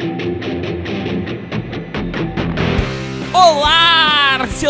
Thank you.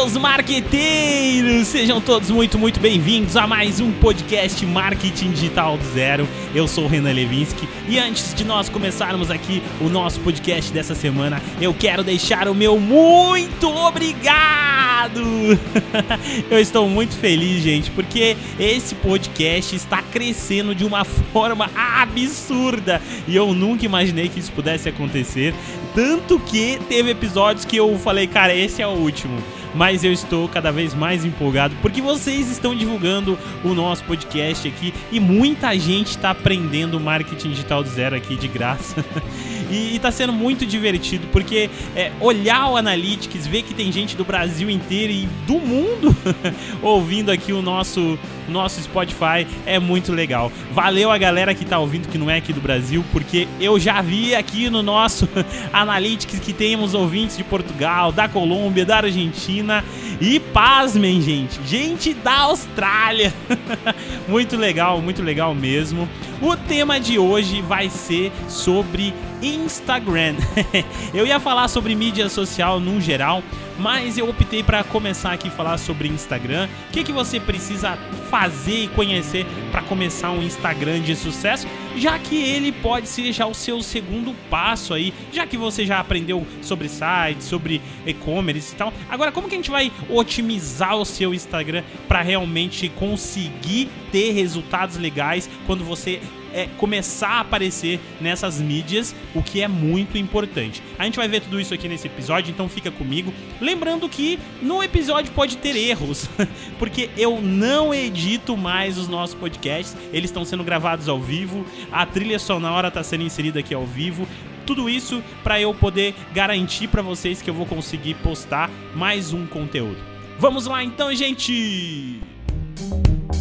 Seus marqueteiros! Sejam todos muito, muito bem-vindos a mais um podcast Marketing Digital do Zero. Eu sou o Renan Levinsky e antes de nós começarmos aqui o nosso podcast dessa semana, eu quero deixar o meu muito obrigado! eu estou muito feliz, gente, porque esse podcast está crescendo de uma forma absurda e eu nunca imaginei que isso pudesse acontecer. Tanto que teve episódios que eu falei, cara, esse é o último. Mas eu estou cada vez mais empolgado porque vocês estão divulgando o nosso podcast aqui e muita gente está aprendendo marketing digital do zero aqui de graça. e, está sendo muito divertido porque é, olhar o Analytics, ver que tem gente do Brasil inteiro e do mundo ouvindo aqui o nosso nosso Spotify é muito legal. Valeu a galera que tá ouvindo que não é aqui do Brasil, porque eu já vi aqui no nosso Analytics que temos ouvintes de Portugal, da Colômbia, da Argentina e pasmem, gente, gente da Austrália. muito legal, muito legal mesmo. O tema de hoje vai ser sobre Instagram. eu ia falar sobre mídia social no geral, mas eu optei para começar aqui a falar sobre Instagram. O que, que você precisa fazer e conhecer para começar um Instagram de sucesso, já que ele pode ser já o seu segundo passo aí, já que você já aprendeu sobre sites, sobre e-commerce e tal. Agora, como que a gente vai otimizar o seu Instagram para realmente conseguir ter resultados legais quando você é, começar a aparecer nessas mídias, o que é muito importante. A gente vai ver tudo isso aqui nesse episódio, então fica comigo. Lembrando que no episódio pode ter erros, porque eu não edito mais os nossos podcasts, eles estão sendo gravados ao vivo, a trilha sonora está sendo inserida aqui ao vivo. Tudo isso para eu poder garantir para vocês que eu vou conseguir postar mais um conteúdo. Vamos lá então, gente!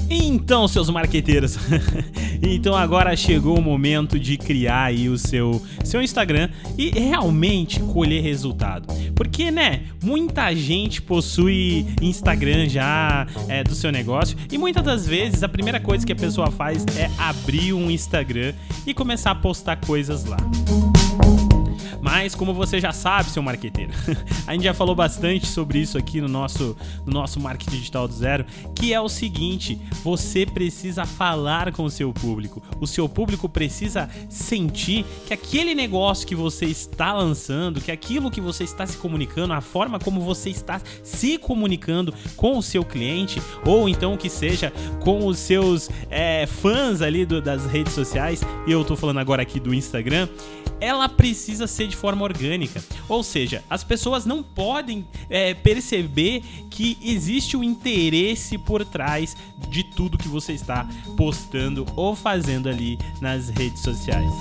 Então, seus marqueteiros, então agora chegou o momento de criar aí o seu, seu Instagram e realmente colher resultado. Porque, né, muita gente possui Instagram já é, do seu negócio e muitas das vezes a primeira coisa que a pessoa faz é abrir um Instagram e começar a postar coisas lá. Mas como você já sabe, seu marqueteiro, a gente já falou bastante sobre isso aqui no nosso, no nosso marketing digital do zero, que é o seguinte: você precisa falar com o seu público. O seu público precisa sentir que aquele negócio que você está lançando, que aquilo que você está se comunicando, a forma como você está se comunicando com o seu cliente, ou então que seja com os seus é, fãs ali do, das redes sociais, e eu tô falando agora aqui do Instagram, ela precisa ser de forma orgânica. Ou seja, as pessoas não podem é, perceber que existe um interesse por trás de tudo que você está postando ou fazendo ali nas redes sociais.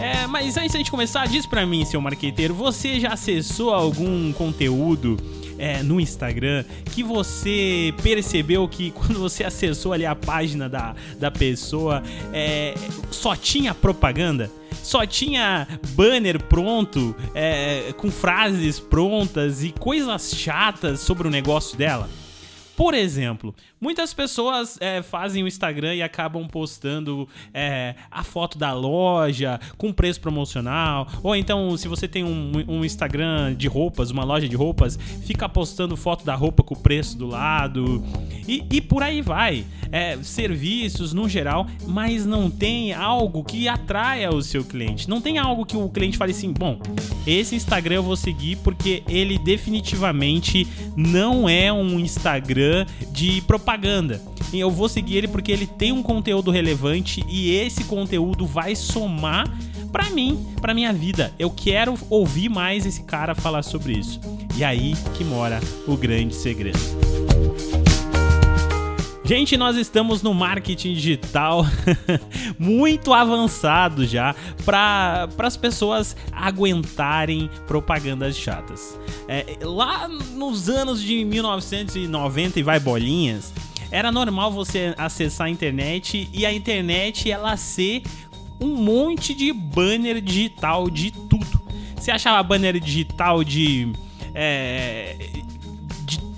É, mas antes de gente começar, diz pra mim, seu marqueteiro, você já acessou algum conteúdo é, no Instagram que você percebeu que quando você acessou ali a página da, da pessoa é, só tinha propaganda? Só tinha banner pronto, é, com frases prontas e coisas chatas sobre o negócio dela? Por exemplo, muitas pessoas é, fazem o Instagram e acabam postando é, a foto da loja com preço promocional. Ou então, se você tem um, um, Instagram de roupas, uma loja de roupas, fica postando foto da roupa com o preço do lado. E, e por aí vai. É, serviços no geral, mas não tem algo que atraia o seu cliente. Não tem algo que o cliente fale assim: bom, esse Instagram eu vou seguir porque ele definitivamente não é um Instagram de propaganda. E eu vou seguir ele porque ele tem um conteúdo relevante e esse conteúdo vai somar para mim, para minha vida. Eu quero ouvir mais esse cara falar sobre isso. E aí que mora o grande segredo. Gente, nós estamos no marketing digital muito avançado já para as pessoas aguentarem propagandas chatas. É, lá nos anos de 1990 e vai bolinhas, era normal você acessar a internet e a internet ela ser um monte de banner digital de tudo. Você achava banner digital de é,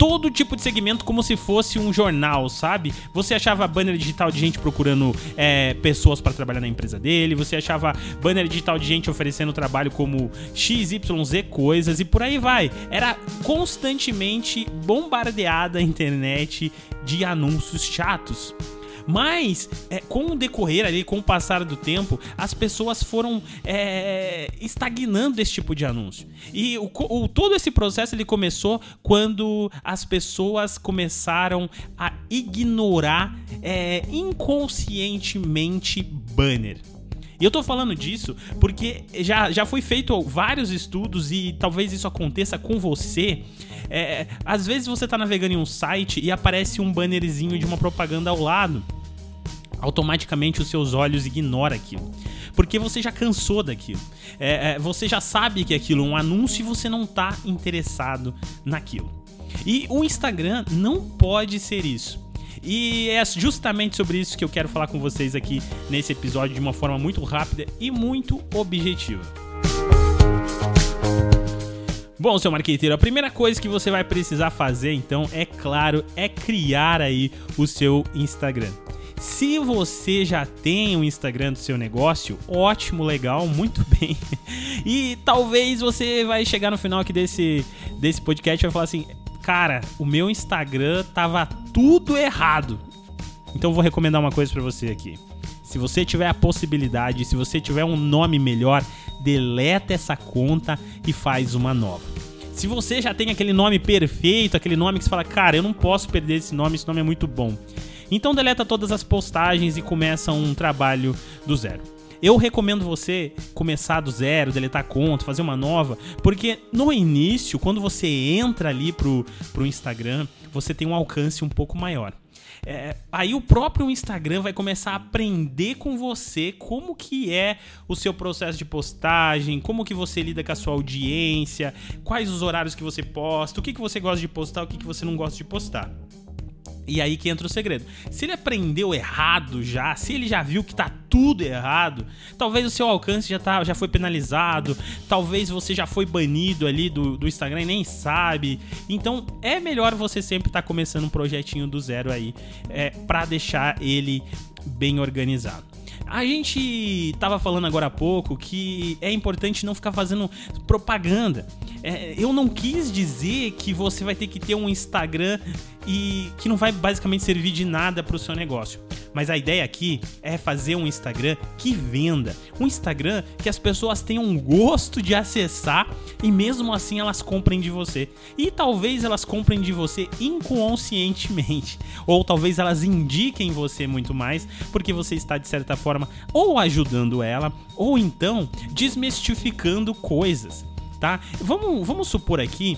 todo tipo de segmento como se fosse um jornal, sabe? Você achava banner digital de gente procurando é, pessoas para trabalhar na empresa dele, você achava banner digital de gente oferecendo trabalho como XYZ coisas e por aí vai. Era constantemente bombardeada a internet de anúncios chatos. Mas, é, com o decorrer ali, com o passar do tempo, as pessoas foram é, estagnando esse tipo de anúncio. E o, o, todo esse processo ele começou quando as pessoas começaram a ignorar é, inconscientemente banner. E eu tô falando disso porque já, já foi feito vários estudos e talvez isso aconteça com você. É, às vezes você tá navegando em um site e aparece um bannerzinho de uma propaganda ao lado. Automaticamente os seus olhos ignoram aquilo. Porque você já cansou daquilo. É, é, você já sabe que aquilo é um anúncio e você não tá interessado naquilo. E o Instagram não pode ser isso. E é justamente sobre isso que eu quero falar com vocês aqui nesse episódio de uma forma muito rápida e muito objetiva. Bom, seu marqueteiro, a primeira coisa que você vai precisar fazer, então, é claro, é criar aí o seu Instagram. Se você já tem um Instagram do seu negócio, ótimo, legal, muito bem. E talvez você vai chegar no final aqui desse, desse podcast e vai falar assim: cara, o meu Instagram tava tudo errado. Então eu vou recomendar uma coisa para você aqui. Se você tiver a possibilidade, se você tiver um nome melhor, deleta essa conta e faz uma nova. Se você já tem aquele nome perfeito, aquele nome que você fala, cara, eu não posso perder esse nome, esse nome é muito bom. Então deleta todas as postagens e começa um trabalho do zero. Eu recomendo você começar do zero, deletar conta, fazer uma nova, porque no início, quando você entra ali pro, pro Instagram, você tem um alcance um pouco maior. É, aí o próprio Instagram vai começar a aprender com você como que é o seu processo de postagem, como que você lida com a sua audiência, quais os horários que você posta, o que, que você gosta de postar, o que, que você não gosta de postar. E aí que entra o segredo. Se ele aprendeu errado já, se ele já viu que tá tudo errado, talvez o seu alcance já, tá, já foi penalizado, talvez você já foi banido ali do, do Instagram e nem sabe. Então é melhor você sempre estar tá começando um projetinho do zero aí, é, para deixar ele bem organizado. A gente tava falando agora há pouco que é importante não ficar fazendo propaganda. É, eu não quis dizer que você vai ter que ter um Instagram e que não vai basicamente servir de nada para o seu negócio. Mas a ideia aqui é fazer um Instagram que venda, um Instagram que as pessoas tenham gosto de acessar e mesmo assim elas comprem de você. E talvez elas comprem de você inconscientemente, ou talvez elas indiquem você muito mais porque você está de certa forma ou ajudando ela ou então desmistificando coisas tá? Vamos, vamos supor aqui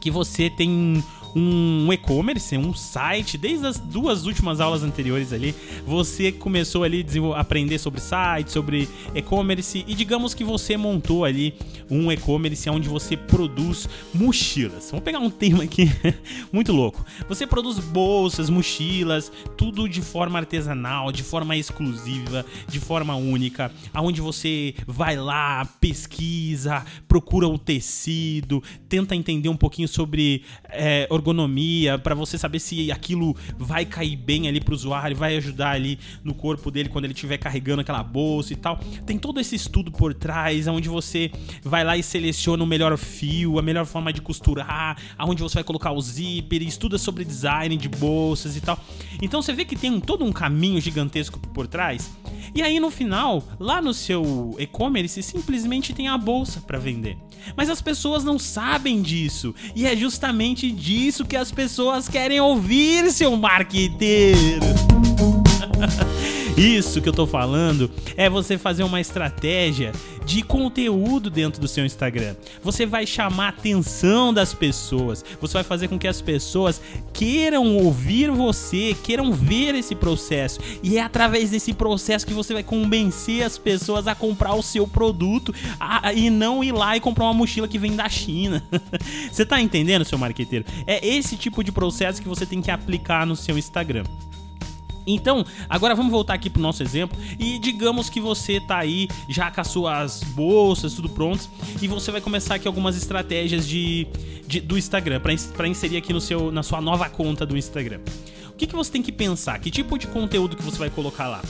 que você tem um e-commerce, um site, desde as duas últimas aulas anteriores ali, você começou ali a aprender sobre site, sobre e-commerce e digamos que você montou ali um e-commerce onde você produz mochilas. Vamos pegar um tema aqui muito louco. Você produz bolsas, mochilas, tudo de forma artesanal, de forma exclusiva, de forma única, aonde você vai lá, pesquisa, procura o tecido, tenta entender um pouquinho sobre é, ergonomia, para você saber se aquilo vai cair bem ali pro usuário, vai ajudar ali no corpo dele quando ele estiver carregando aquela bolsa e tal. Tem todo esse estudo por trás, onde você vai lá e seleciona o melhor fio, a melhor forma de costurar, aonde você vai colocar o zíper, estuda sobre design de bolsas e tal. Então você vê que tem todo um caminho gigantesco por trás. E aí no final, lá no seu e-commerce, simplesmente tem a bolsa para vender. Mas as pessoas não sabem disso. E é justamente disso que as pessoas querem ouvir, seu marqueteiro. Isso que eu tô falando é você fazer uma estratégia de conteúdo dentro do seu Instagram. Você vai chamar a atenção das pessoas. Você vai fazer com que as pessoas queiram ouvir você, queiram ver esse processo. E é através desse processo que você vai convencer as pessoas a comprar o seu produto a, e não ir lá e comprar uma mochila que vem da China. você tá entendendo, seu marqueteiro? É esse tipo de processo que você tem que aplicar no seu Instagram. Então, agora vamos voltar aqui pro nosso exemplo e digamos que você tá aí já com as suas bolsas, tudo pronto, e você vai começar aqui algumas estratégias de, de do Instagram para inserir aqui no seu, na sua nova conta do Instagram. O que, que você tem que pensar? Que tipo de conteúdo que você vai colocar lá?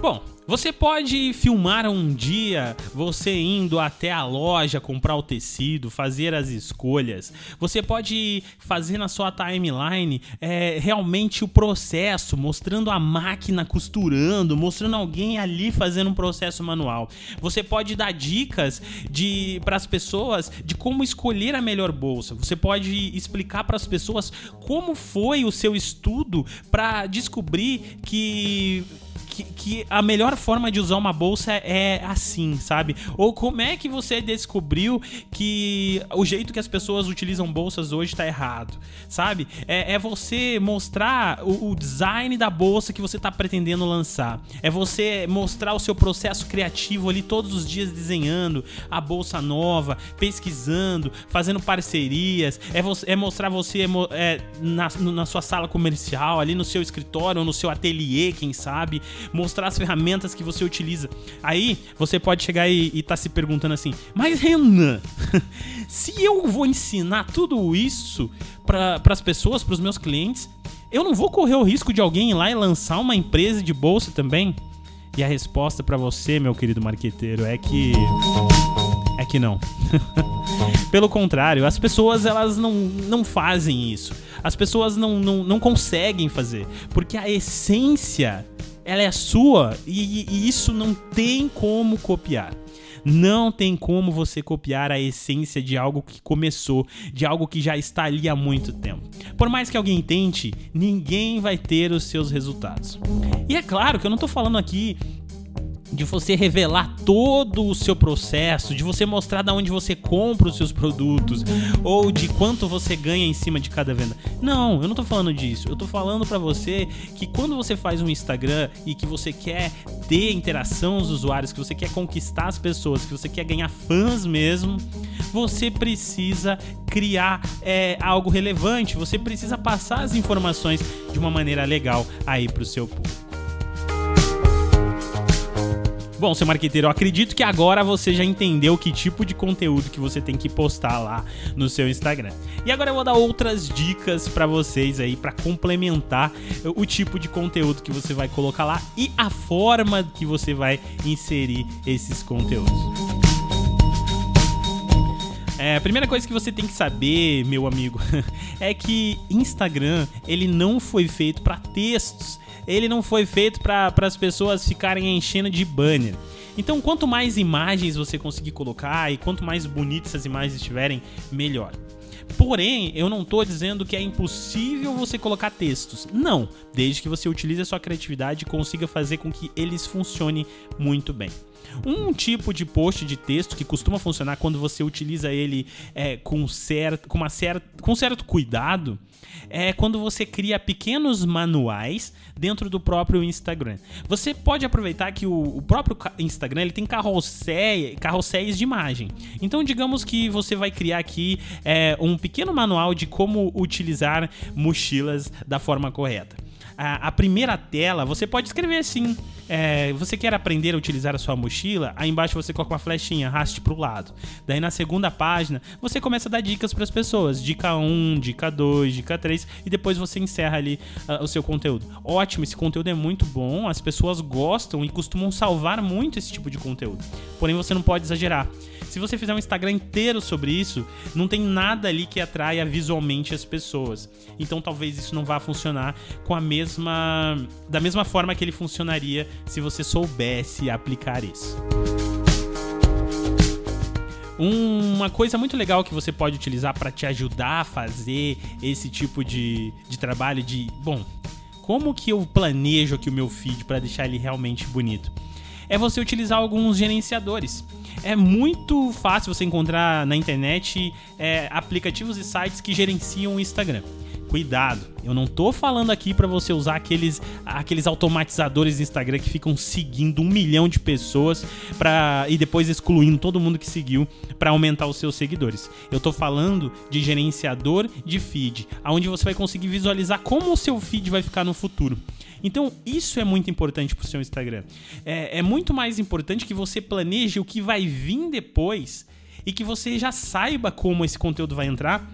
Bom, você pode filmar um dia você indo até a loja comprar o tecido, fazer as escolhas. Você pode fazer na sua timeline é, realmente o processo, mostrando a máquina costurando, mostrando alguém ali fazendo um processo manual. Você pode dar dicas de para as pessoas de como escolher a melhor bolsa. Você pode explicar para as pessoas como foi o seu estudo para descobrir que que, que, a melhor forma de usar uma bolsa é assim, sabe? Ou como é que você descobriu que o jeito que as pessoas utilizam bolsas hoje tá errado, sabe? É, é você mostrar o, o, design da bolsa que você tá pretendendo lançar. É você mostrar o seu processo criativo ali todos os dias desenhando a bolsa nova, pesquisando, fazendo parcerias. É, você, é mostrar você é, na, na sua sala comercial, ali no seu escritório ou no seu ateliê, quem sabe, mostrar as ferramentas que você utiliza. Aí você pode chegar e, estar tá se perguntando assim: Mas Renan, se eu vou ensinar tudo isso para as pessoas, para os meus clientes, eu não vou correr o risco de alguém ir lá e lançar uma empresa de bolsa também? E a resposta para você, meu querido marqueteiro, é que é que não. Pelo contrário, as pessoas elas não, não fazem isso. As pessoas não, não, não conseguem fazer. Porque a essência ela é sua e, e isso não tem como copiar. Não tem como você copiar a essência de algo que começou, de algo que já está ali há muito tempo. Por mais que alguém tente, ninguém vai ter os seus resultados. E é claro que eu não estou falando aqui de você revelar todo o seu processo, de você mostrar de onde você compra os seus produtos ou de quanto você ganha em cima de cada venda. Não, eu não tô falando disso. Eu tô falando para você que quando você faz um Instagram e que você quer ter interação dos usuários, que você quer conquistar as pessoas, que você quer ganhar fãs mesmo, você precisa criar é, algo relevante, você precisa passar as informações de uma maneira legal aí pro seu público. Bom, seu marqueteiro, eu acredito que agora você já entendeu que tipo de conteúdo que você tem que postar lá no seu Instagram. E agora eu vou dar outras dicas para vocês aí para complementar o tipo de conteúdo que você vai colocar lá e a forma que você vai inserir esses conteúdos. É, a primeira coisa que você tem que saber, meu amigo, é que Instagram ele não foi feito para textos ele não foi feito para as pessoas ficarem enchendo de banner. Então, quanto mais imagens você conseguir colocar e quanto mais bonitas essas imagens estiverem, melhor. Porém, eu não estou dizendo que é impossível você colocar textos. Não, desde que você utilize a sua criatividade e consiga fazer com que eles funcionem muito bem. Um tipo de post de texto que costuma funcionar quando você utiliza ele é, com, certo, com, uma certa, com certo cuidado é quando você cria pequenos manuais dentro do próprio Instagram. Você pode aproveitar que o, o próprio Instagram ele tem carrossel, carrosséis de imagem. Então, digamos que você vai criar aqui é, um pequeno manual de como utilizar mochilas da forma correta a primeira tela, você pode escrever assim. É, você quer aprender a utilizar a sua mochila? Aí embaixo você coloca uma flechinha, arraste para o lado. Daí na segunda página, você começa a dar dicas para as pessoas. Dica 1, dica 2, dica 3 e depois você encerra ali uh, o seu conteúdo. Ótimo, esse conteúdo é muito bom, as pessoas gostam e costumam salvar muito esse tipo de conteúdo. Porém, você não pode exagerar. Se você fizer um Instagram inteiro sobre isso, não tem nada ali que atraia visualmente as pessoas. Então talvez isso não vá funcionar com a mesma da mesma forma que ele funcionaria se você soubesse aplicar isso. Uma coisa muito legal que você pode utilizar para te ajudar a fazer esse tipo de, de trabalho de, bom, como que eu planejo aqui o meu feed para deixar ele realmente bonito? É você utilizar alguns gerenciadores. É muito fácil você encontrar na internet é, aplicativos e sites que gerenciam o Instagram. cuidado. Eu não tô falando aqui para você usar aqueles, aqueles automatizadores do Instagram que ficam seguindo um milhão de pessoas para e depois excluindo todo mundo que seguiu para aumentar os seus seguidores. Eu tô falando de gerenciador de feed, aonde você vai conseguir visualizar como o seu feed vai ficar no futuro. Então, isso é muito importante para o seu Instagram. É, é muito mais importante que você planeje o que vai vir depois e que você já saiba como esse conteúdo vai entrar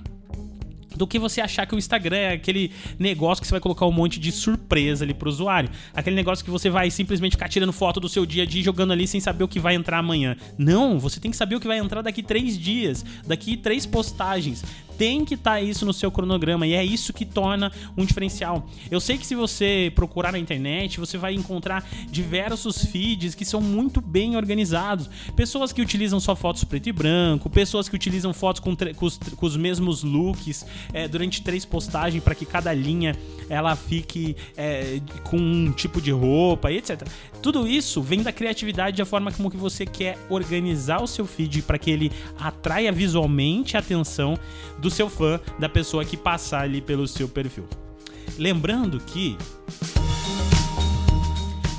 do que você achar que o Instagram é aquele negócio que você vai colocar um monte de surpresa ali pro usuário. Aquele negócio que você vai simplesmente ficar tirando foto do seu dia a dia jogando ali sem saber o que vai entrar amanhã. Não, você tem que saber o que vai entrar daqui três dias, daqui três postagens tem que estar tá isso no seu cronograma e é isso que torna um diferencial. Eu sei que se você procurar na internet, você vai encontrar diversos feeds que são muito bem organizados. Pessoas que utilizam só fotos preto e branco, pessoas que utilizam fotos com, com, os, com os, mesmos looks é, durante três postagens para que cada linha ela fique é, com um tipo de roupa e etc. Tudo isso vem da criatividade, da forma como que você quer organizar o seu feed para que ele atraia visualmente a atenção do seu fã, da pessoa que passar ali pelo seu perfil. Lembrando que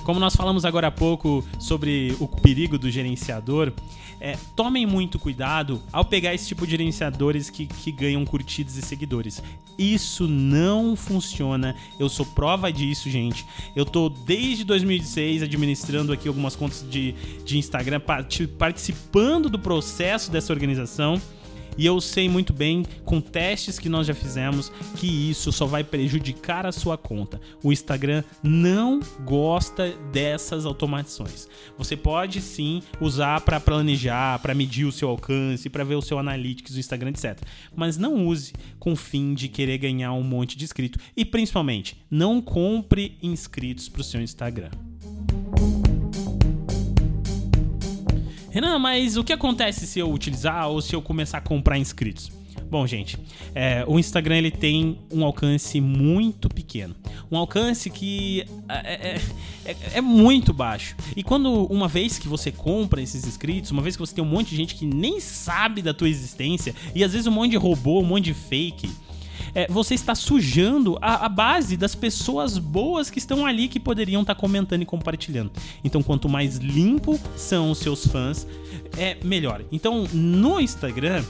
como nós falamos agora há pouco sobre o perigo do gerenciador, é, tomem muito cuidado ao pegar esse tipo de gerenciadores que, que ganham curtidas e seguidores. Isso não funciona. Eu sou prova disso, gente. Eu tô desde 2016 administrando aqui algumas contas de, de Instagram, participando do processo dessa organização. E eu sei muito bem, com testes que nós já fizemos, que isso só vai prejudicar a sua conta. O Instagram não gosta dessas automatizações. Você pode sim usar para planejar, para medir o seu alcance, para ver o seu analytics do Instagram, etc. Mas não use com fim de querer ganhar um monte de inscritos. E principalmente, não compre inscritos para o seu Instagram. Renan, mas o que acontece se eu utilizar ou se eu começar a comprar inscritos? Bom, gente, é, o Instagram ele tem um alcance muito pequeno. Um alcance que é, é, é, é, muito baixo. E quando, uma vez que você compra esses inscritos, uma vez que você tem um monte de gente que nem sabe da tua existência, e às vezes um monte de robô, um monte de fake, é, você está sujando a, a, base das pessoas boas que estão ali que poderiam estar comentando e compartilhando. Então, quanto mais limpo são os seus fãs, é melhor. Então, no Instagram,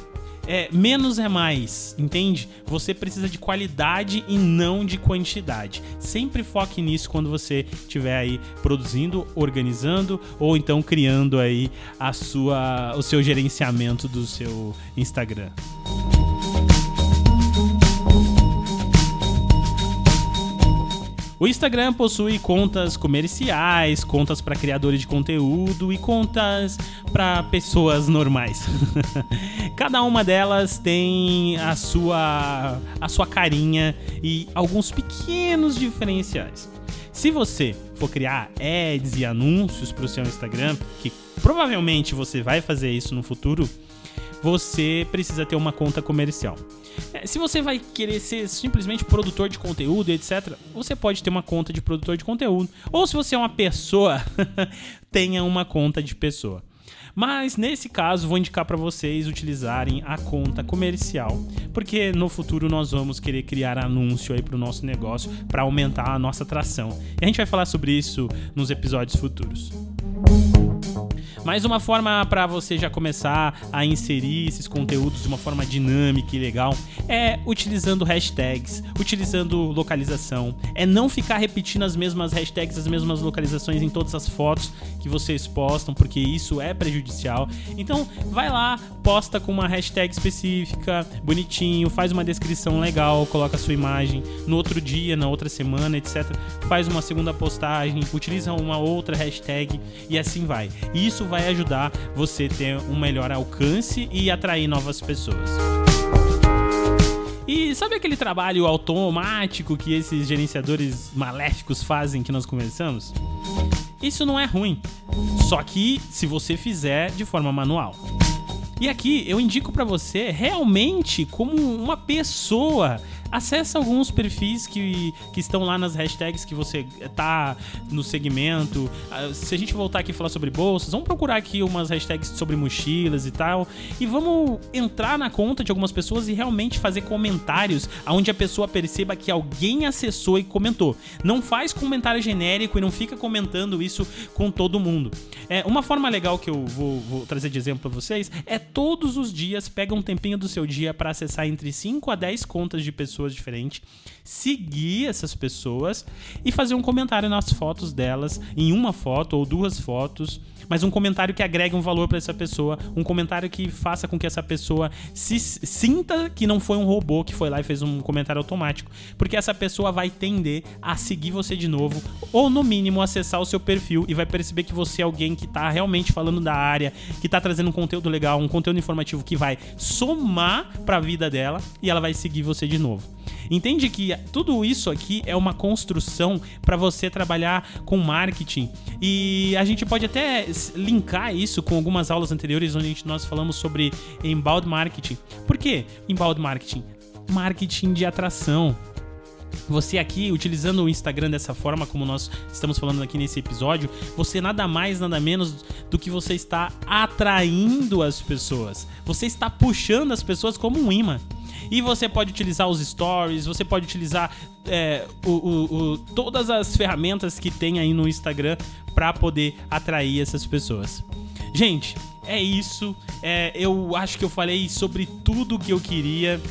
é, menos é mais, entende? Você precisa de qualidade e não de quantidade. Sempre foque nisso quando você estiver aí produzindo, organizando ou então criando aí a sua, o seu gerenciamento do seu Instagram. O Instagram possui contas comerciais, contas para criadores de conteúdo e contas para pessoas normais. Cada uma delas tem a sua a sua carinha e alguns pequenos diferenciais. Se você for criar ads e anúncios para o seu Instagram, que provavelmente você vai fazer isso no futuro, você precisa ter uma conta comercial. É, se você vai querer ser simplesmente produtor de conteúdo, etc., você pode ter uma conta de produtor de conteúdo. Ou se você é uma pessoa, tenha uma conta de pessoa. Mas nesse caso, vou indicar para vocês utilizarem a conta comercial, porque no futuro nós vamos querer criar anúncio aí para o nosso negócio para aumentar a nossa atração. E a gente vai falar sobre isso nos episódios futuros. Mais uma forma para você já começar a inserir esses conteúdos de uma forma dinâmica e legal é utilizando hashtags, utilizando localização. É não ficar repetindo as mesmas hashtags, as mesmas localizações em todas as fotos que vocês postam, porque isso é prejudicial. Então, vai lá, posta com uma hashtag específica, bonitinho, faz uma descrição legal, coloca a sua imagem. No outro dia, na outra semana, etc., faz uma segunda postagem, utiliza uma outra hashtag e assim vai. Isso vai vai ajudar você ter um melhor alcance e atrair novas pessoas. E sabe aquele trabalho automático que esses gerenciadores maléficos fazem que nós conversamos? Isso não é ruim, só que se você fizer de forma manual. E aqui eu indico para você realmente como uma pessoa acessa alguns perfis que, que estão lá nas hashtags que você tá no segmento. Ah, se a gente voltar aqui e falar sobre bolsas, vamos procurar aqui umas hashtags sobre mochilas e tal. E vamos entrar na conta de algumas pessoas e realmente fazer comentários onde a pessoa perceba que alguém acessou e comentou. Não faz comentário genérico e não fica comentando isso com todo mundo. É, uma forma legal que eu vou, vou trazer de exemplo para vocês é todos os dias pega um tempinho do seu dia para acessar entre 5 a 10 contas de pessoas diferentes, seguir essas pessoas e fazer um comentário nas fotos delas, em uma foto ou duas fotos mas um comentário que agregue um valor para essa pessoa, um comentário que faça com que essa pessoa se sinta que não foi um robô que foi lá e fez um comentário automático, porque essa pessoa vai tender a seguir você de novo ou no mínimo acessar o seu perfil e vai perceber que você é alguém que está realmente falando da área, que está trazendo um conteúdo legal, um conteúdo informativo que vai somar para a vida dela e ela vai seguir você de novo. Entende que tudo isso aqui é uma construção para você trabalhar com marketing e a gente pode até linkar isso com algumas aulas anteriores onde nós falamos sobre inbound marketing. Por que inbound marketing? Marketing de atração. Você aqui, utilizando o Instagram dessa forma, como nós estamos falando aqui nesse episódio, você nada mais, nada menos do que você está atraindo as pessoas. Você está puxando as pessoas como um imã. E você pode utilizar os stories, você pode utilizar é, o, o, o, todas as ferramentas que tem aí no Instagram para poder atrair essas pessoas. Gente, é isso. É, eu acho que eu falei sobre tudo que eu queria.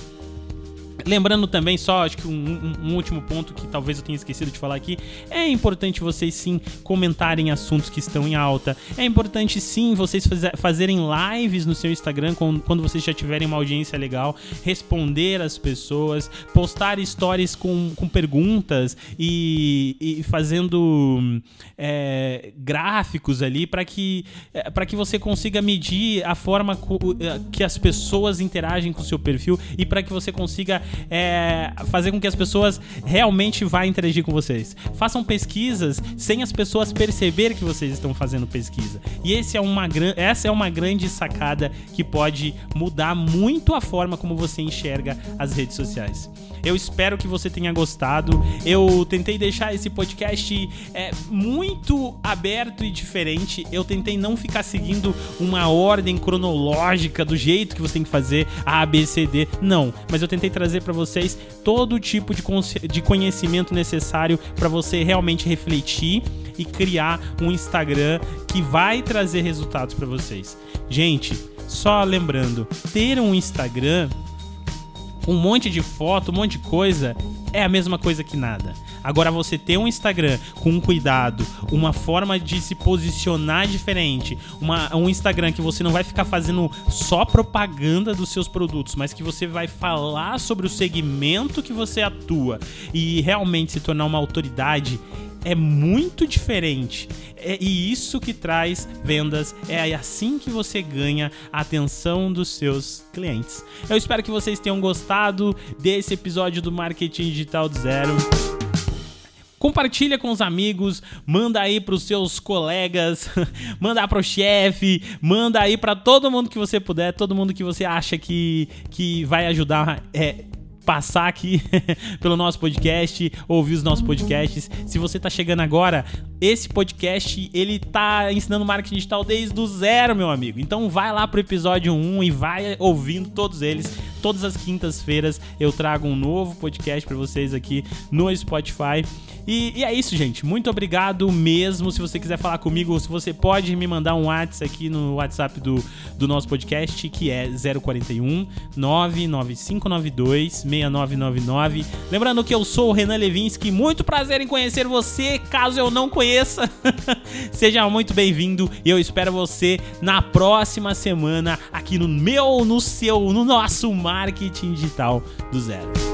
Lembrando também, só acho que um, um, um, último ponto que talvez eu tenha esquecido de falar aqui: é importante vocês sim comentarem assuntos que estão em alta. É importante sim vocês fazerem lives no seu Instagram quando, vocês já tiverem uma audiência legal, responder as pessoas, postar stories com, com perguntas e, e fazendo é, gráficos ali para que, é, que você consiga medir a forma é, que as pessoas interagem com o seu perfil e para que você consiga é, fazer com que as pessoas realmente vá interagir com vocês. Façam pesquisas sem as pessoas perceber que vocês estão fazendo pesquisa. E esse é uma, essa é uma grande sacada que pode mudar muito a forma como você enxerga as redes sociais. Eu espero que você tenha gostado. Eu tentei deixar esse podcast é, muito aberto e diferente. Eu tentei não ficar seguindo uma ordem cronológica do jeito que você tem que fazer A, B, C, D. Não, mas eu tentei trazer para vocês todo tipo de, de conhecimento necessário para você realmente refletir e criar um Instagram que vai trazer resultados para vocês. Gente, só lembrando, ter um Instagram um monte de foto, um monte de coisa, é a mesma coisa que nada. Agora você ter um Instagram com um cuidado, uma forma de se posicionar diferente, uma, um Instagram que você não vai ficar fazendo só propaganda dos seus produtos, mas que você vai falar sobre o segmento que você atua e realmente se tornar uma autoridade, é muito diferente. É, e isso que traz vendas. É assim que você ganha a atenção dos seus clientes. Eu espero que vocês tenham gostado desse episódio do Marketing Digital do Zero. Compartilha com os amigos, manda aí para os seus colegas, manda para o chefe, manda aí para todo mundo que você puder, todo mundo que você acha que, que vai ajudar é, passar aqui pelo nosso podcast, ouvir os nossos podcasts. Se você está chegando agora, esse podcast ele tá ensinando marketing digital desde o zero, meu amigo. Então vai lá pro episódio 1 e vai ouvindo todos eles. Todas as quintas-feiras eu trago um novo podcast para vocês aqui no Spotify. E, e, é isso, gente. Muito obrigado mesmo. Se você quiser falar comigo, se você pode me mandar um WhatsApp aqui no WhatsApp do, do nosso podcast, que é 041 99592 6999. Lembrando que eu sou o Renan Levinsky. Muito prazer em conhecer você. Caso eu não conheça, seja muito bem-vindo. E eu espero você na próxima semana aqui no meu, no seu, no nosso marketing digital do zero.